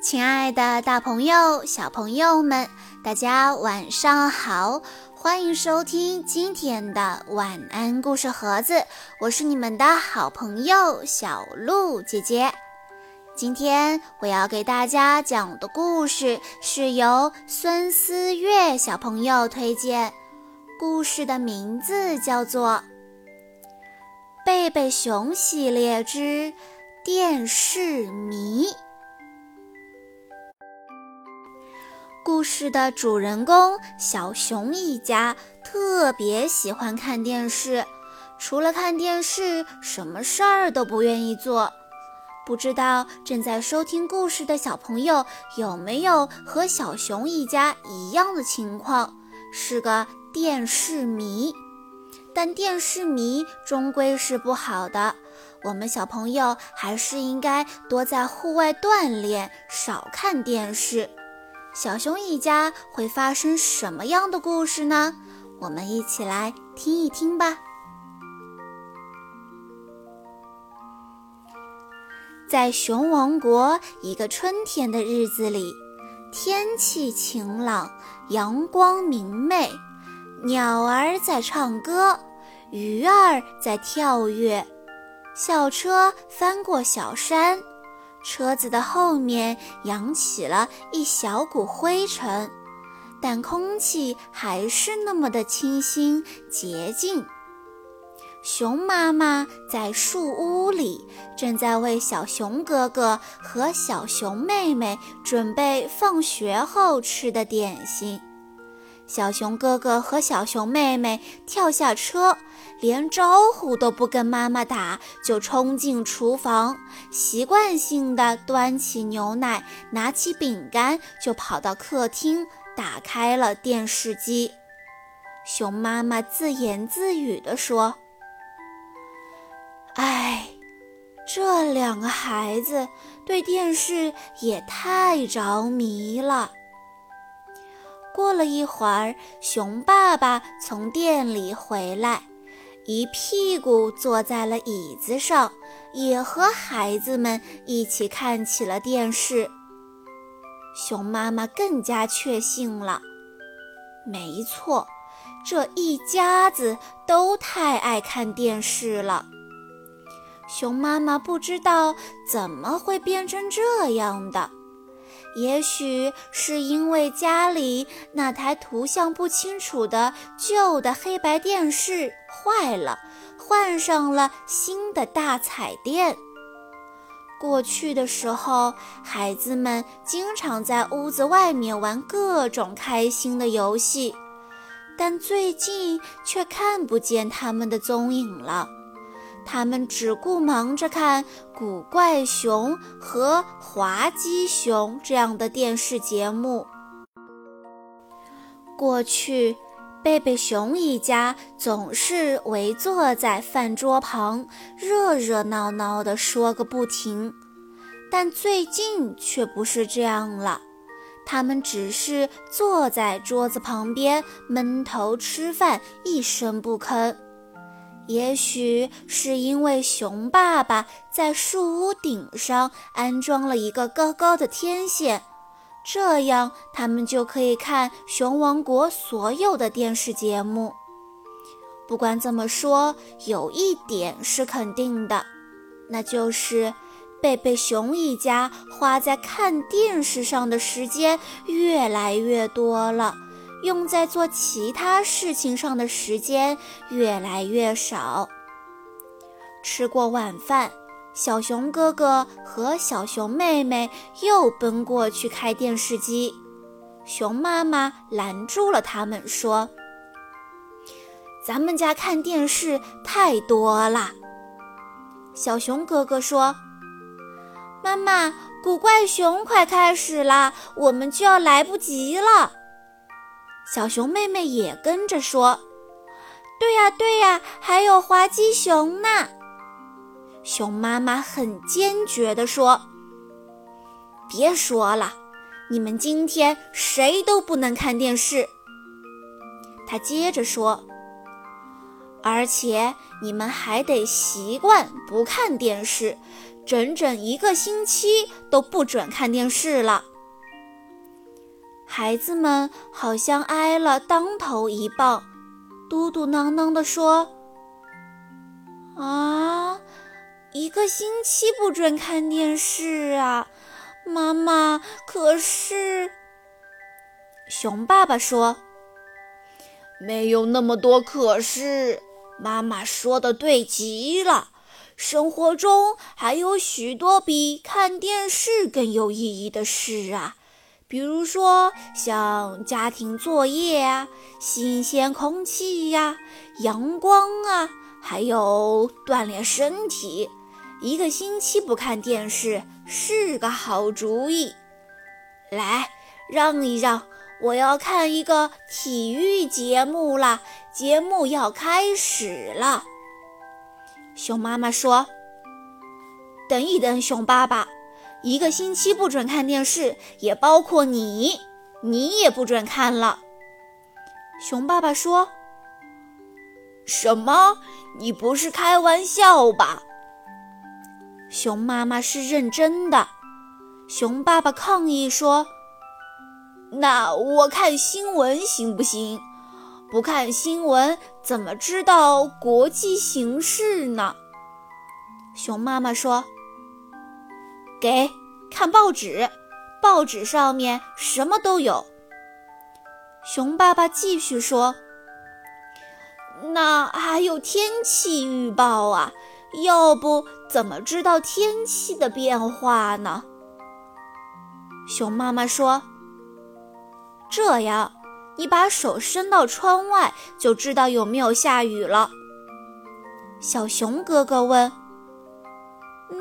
亲爱的，大朋友、小朋友们，大家晚上好！欢迎收听今天的晚安故事盒子，我是你们的好朋友小鹿姐姐。今天我要给大家讲的故事是由孙思月小朋友推荐，故事的名字叫做《贝贝熊系列之电视迷》。故事的主人公小熊一家特别喜欢看电视，除了看电视，什么事儿都不愿意做。不知道正在收听故事的小朋友有没有和小熊一家一样的情况，是个电视迷？但电视迷终归是不好的，我们小朋友还是应该多在户外锻炼，少看电视。小熊一家会发生什么样的故事呢？我们一起来听一听吧。在熊王国一个春天的日子里，天气晴朗，阳光明媚，鸟儿在唱歌，鱼儿在跳跃，小车翻过小山。车子的后面扬起了一小股灰尘，但空气还是那么的清新洁净。熊妈妈在树屋里，正在为小熊哥哥和小熊妹妹准备放学后吃的点心。小熊哥哥和小熊妹妹跳下车，连招呼都不跟妈妈打，就冲进厨房，习惯性的端起牛奶，拿起饼干，就跑到客厅，打开了电视机。熊妈妈自言自语地说：“哎，这两个孩子对电视也太着迷了。”过了一会儿，熊爸爸从店里回来，一屁股坐在了椅子上，也和孩子们一起看起了电视。熊妈妈更加确信了，没错，这一家子都太爱看电视了。熊妈妈不知道怎么会变成这样的。也许是因为家里那台图像不清楚的旧的黑白电视坏了，换上了新的大彩电。过去的时候，孩子们经常在屋子外面玩各种开心的游戏，但最近却看不见他们的踪影了。他们只顾忙着看《古怪熊》和《滑稽熊》这样的电视节目。过去，贝贝熊一家总是围坐在饭桌旁，热热闹闹地说个不停。但最近却不是这样了，他们只是坐在桌子旁边闷头吃饭，一声不吭。也许是因为熊爸爸在树屋顶上安装了一个高高的天线，这样他们就可以看熊王国所有的电视节目。不管怎么说，有一点是肯定的，那就是贝贝熊一家花在看电视上的时间越来越多了。用在做其他事情上的时间越来越少。吃过晚饭，小熊哥哥和小熊妹妹又奔过去开电视机。熊妈妈拦住了他们，说：“咱们家看电视太多了。”小熊哥哥说：“妈妈，古怪熊快开始了，我们就要来不及了。”小熊妹妹也跟着说：“对呀，对呀，还有滑稽熊呢。”熊妈妈很坚决地说：“别说了，你们今天谁都不能看电视。”她接着说：“而且你们还得习惯不看电视，整整一个星期都不准看电视了。”孩子们好像挨了当头一棒，嘟嘟囔囔地说：“啊，一个星期不准看电视啊！妈妈，可是……”熊爸爸说：“没有那么多可是，妈妈说的对极了。生活中还有许多比看电视更有意义的事啊。”比如说，像家庭作业啊、新鲜空气呀、阳光啊，还有锻炼身体，一个星期不看电视是个好主意。来，让一让，我要看一个体育节目了。节目要开始了。熊妈妈说：“等一等，熊爸爸。”一个星期不准看电视，也包括你，你也不准看了。熊爸爸说：“什么？你不是开玩笑吧？”熊妈妈是认真的。熊爸爸抗议说：“那我看新闻行不行？不看新闻怎么知道国际形势呢？”熊妈妈说。给看报纸，报纸上面什么都有。熊爸爸继续说：“那还有天气预报啊，要不怎么知道天气的变化呢？”熊妈妈说：“这样，你把手伸到窗外，就知道有没有下雨了。”小熊哥哥问：“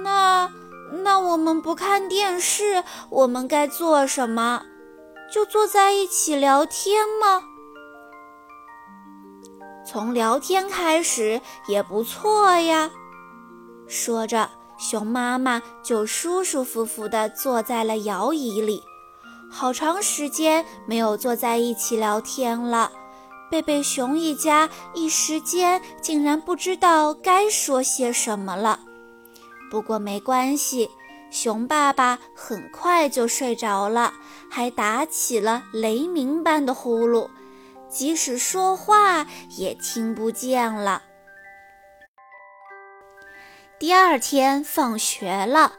那？”那我们不看电视，我们该做什么？就坐在一起聊天吗？从聊天开始也不错呀。说着，熊妈妈就舒舒服服地坐在了摇椅里。好长时间没有坐在一起聊天了，贝贝熊一家一时间竟然不知道该说些什么了。不过没关系，熊爸爸很快就睡着了，还打起了雷鸣般的呼噜，即使说话也听不见了。第二天放学了，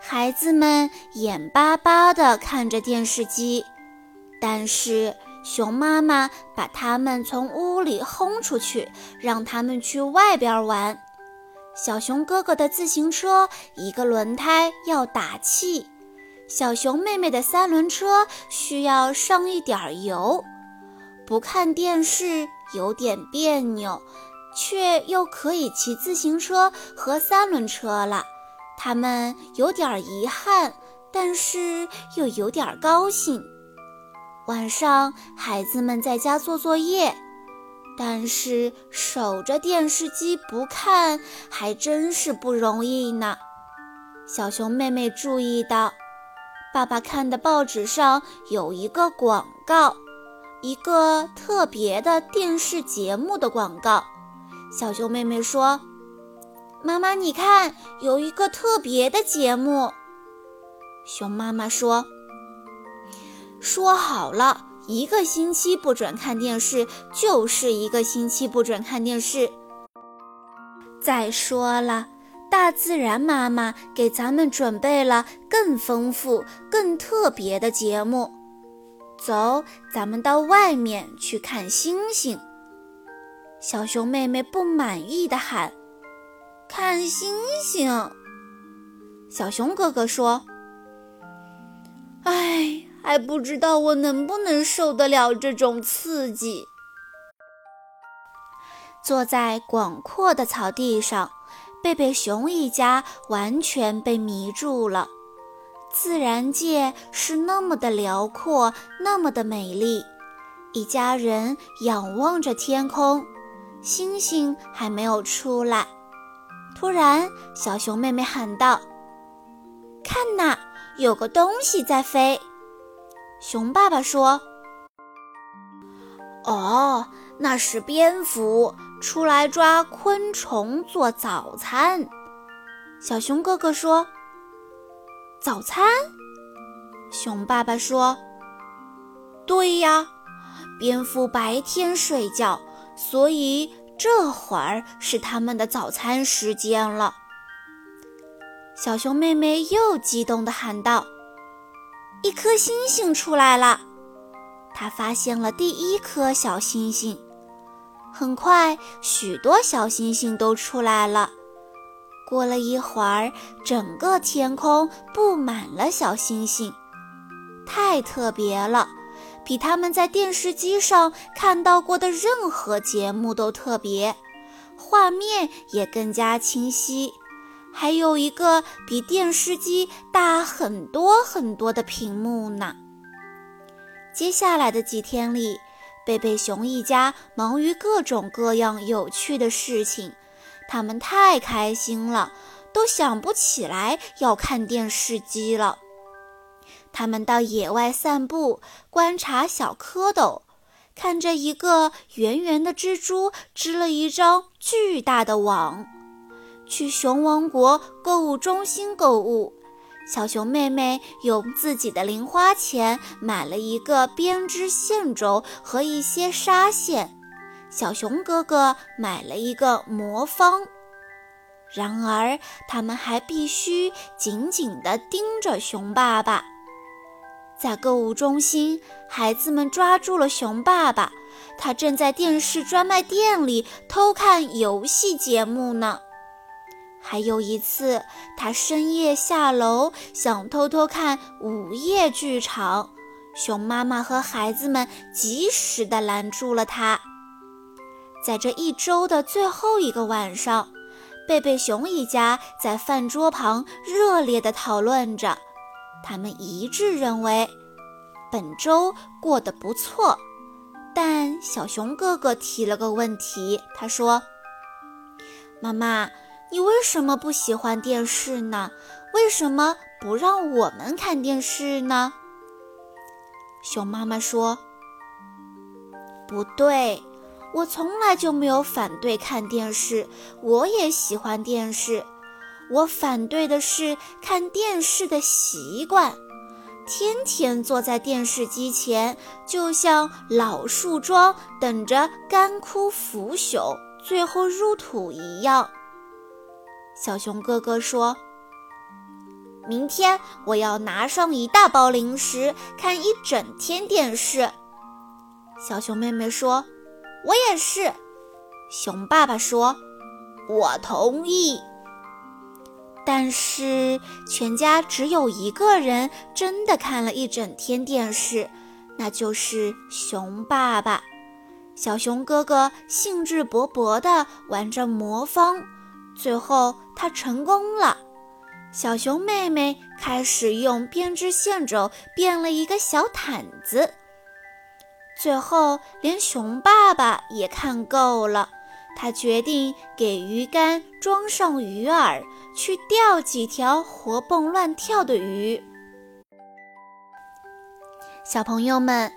孩子们眼巴巴地看着电视机，但是熊妈妈把他们从屋里轰出去，让他们去外边玩。小熊哥哥的自行车一个轮胎要打气，小熊妹妹的三轮车需要上一点油。不看电视有点别扭，却又可以骑自行车和三轮车了。他们有点遗憾，但是又有点高兴。晚上，孩子们在家做作业。但是守着电视机不看还真是不容易呢。小熊妹妹注意到，爸爸看的报纸上有一个广告，一个特别的电视节目的广告。小熊妹妹说：“妈妈，你看，有一个特别的节目。”熊妈妈说：“说好了。”一个星期不准看电视，就是一个星期不准看电视。再说了，大自然妈妈给咱们准备了更丰富、更特别的节目。走，咱们到外面去看星星。小熊妹妹不满意的喊：“看星星！”小熊哥哥说：“。”还不知道我能不能受得了这种刺激。坐在广阔的草地上，贝贝熊一家完全被迷住了。自然界是那么的辽阔，那么的美丽。一家人仰望着天空，星星还没有出来。突然，小熊妹妹喊道：“看呐，有个东西在飞！”熊爸爸说：“哦，那是蝙蝠，出来抓昆虫做早餐。小熊哥哥说：“早餐？”熊爸爸说：“对呀，蝙蝠白天睡觉，所以这会儿是他们的早餐时间了。”小熊妹妹又激动地喊道：“一颗星星出来了！”他发现了第一颗小星星。很快，许多小星星都出来了。过了一会儿，整个天空布满了小星星，太特别了，比他们在电视机上看到过的任何节目都特别，画面也更加清晰。还有一个比电视机大很多很多的屏幕呢。接下来的几天里，贝贝熊一家忙于各种各样有趣的事情，他们太开心了，都想不起来要看电视机了。他们到野外散步，观察小蝌蚪，看着一个圆圆的蜘蛛织了一张巨大的网。去熊王国购物中心购物，小熊妹妹用自己的零花钱买了一个编织线轴和一些纱线，小熊哥哥买了一个魔方。然而，他们还必须紧紧地盯着熊爸爸。在购物中心，孩子们抓住了熊爸爸，他正在电视专卖店里偷看游戏节目呢。还有一次，他深夜下楼想偷偷看午夜剧场，熊妈妈和孩子们及时地拦住了他。在这一周的最后一个晚上，贝贝熊一家在饭桌旁热烈地讨论着，他们一致认为本周过得不错。但小熊哥哥提了个问题，他说：“妈妈。”你为什么不喜欢电视呢？为什么不让我们看电视呢？熊妈妈说：“不对，我从来就没有反对看电视，我也喜欢电视。我反对的是看电视的习惯，天天坐在电视机前，就像老树桩等着干枯腐朽，最后入土一样。”小熊哥哥说：“明天我要拿上一大包零食，看一整天电视。”小熊妹妹说：“我也是。”熊爸爸说：“我同意。”但是全家只有一个人真的看了一整天电视，那就是熊爸爸。小熊哥哥兴致勃勃地玩着魔方。最后，他成功了。小熊妹妹开始用编织线轴编了一个小毯子。最后，连熊爸爸也看够了，他决定给鱼竿装上鱼饵，去钓几条活蹦乱跳的鱼。小朋友们，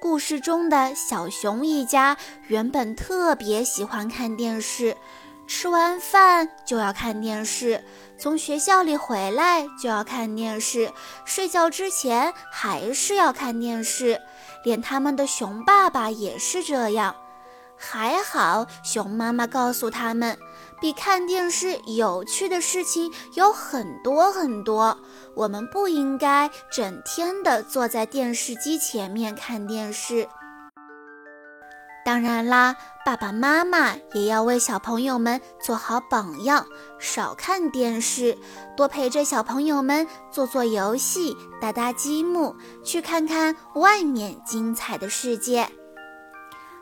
故事中的小熊一家原本特别喜欢看电视。吃完饭就要看电视，从学校里回来就要看电视，睡觉之前还是要看电视，连他们的熊爸爸也是这样。还好，熊妈妈告诉他们，比看电视有趣的事情有很多很多，我们不应该整天的坐在电视机前面看电视。当然啦，爸爸妈妈也要为小朋友们做好榜样，少看电视，多陪着小朋友们做做游戏、搭搭积木，去看看外面精彩的世界。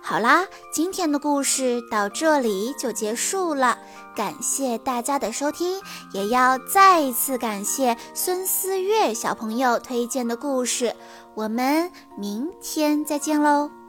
好啦，今天的故事到这里就结束了，感谢大家的收听，也要再一次感谢孙思月小朋友推荐的故事。我们明天再见喽！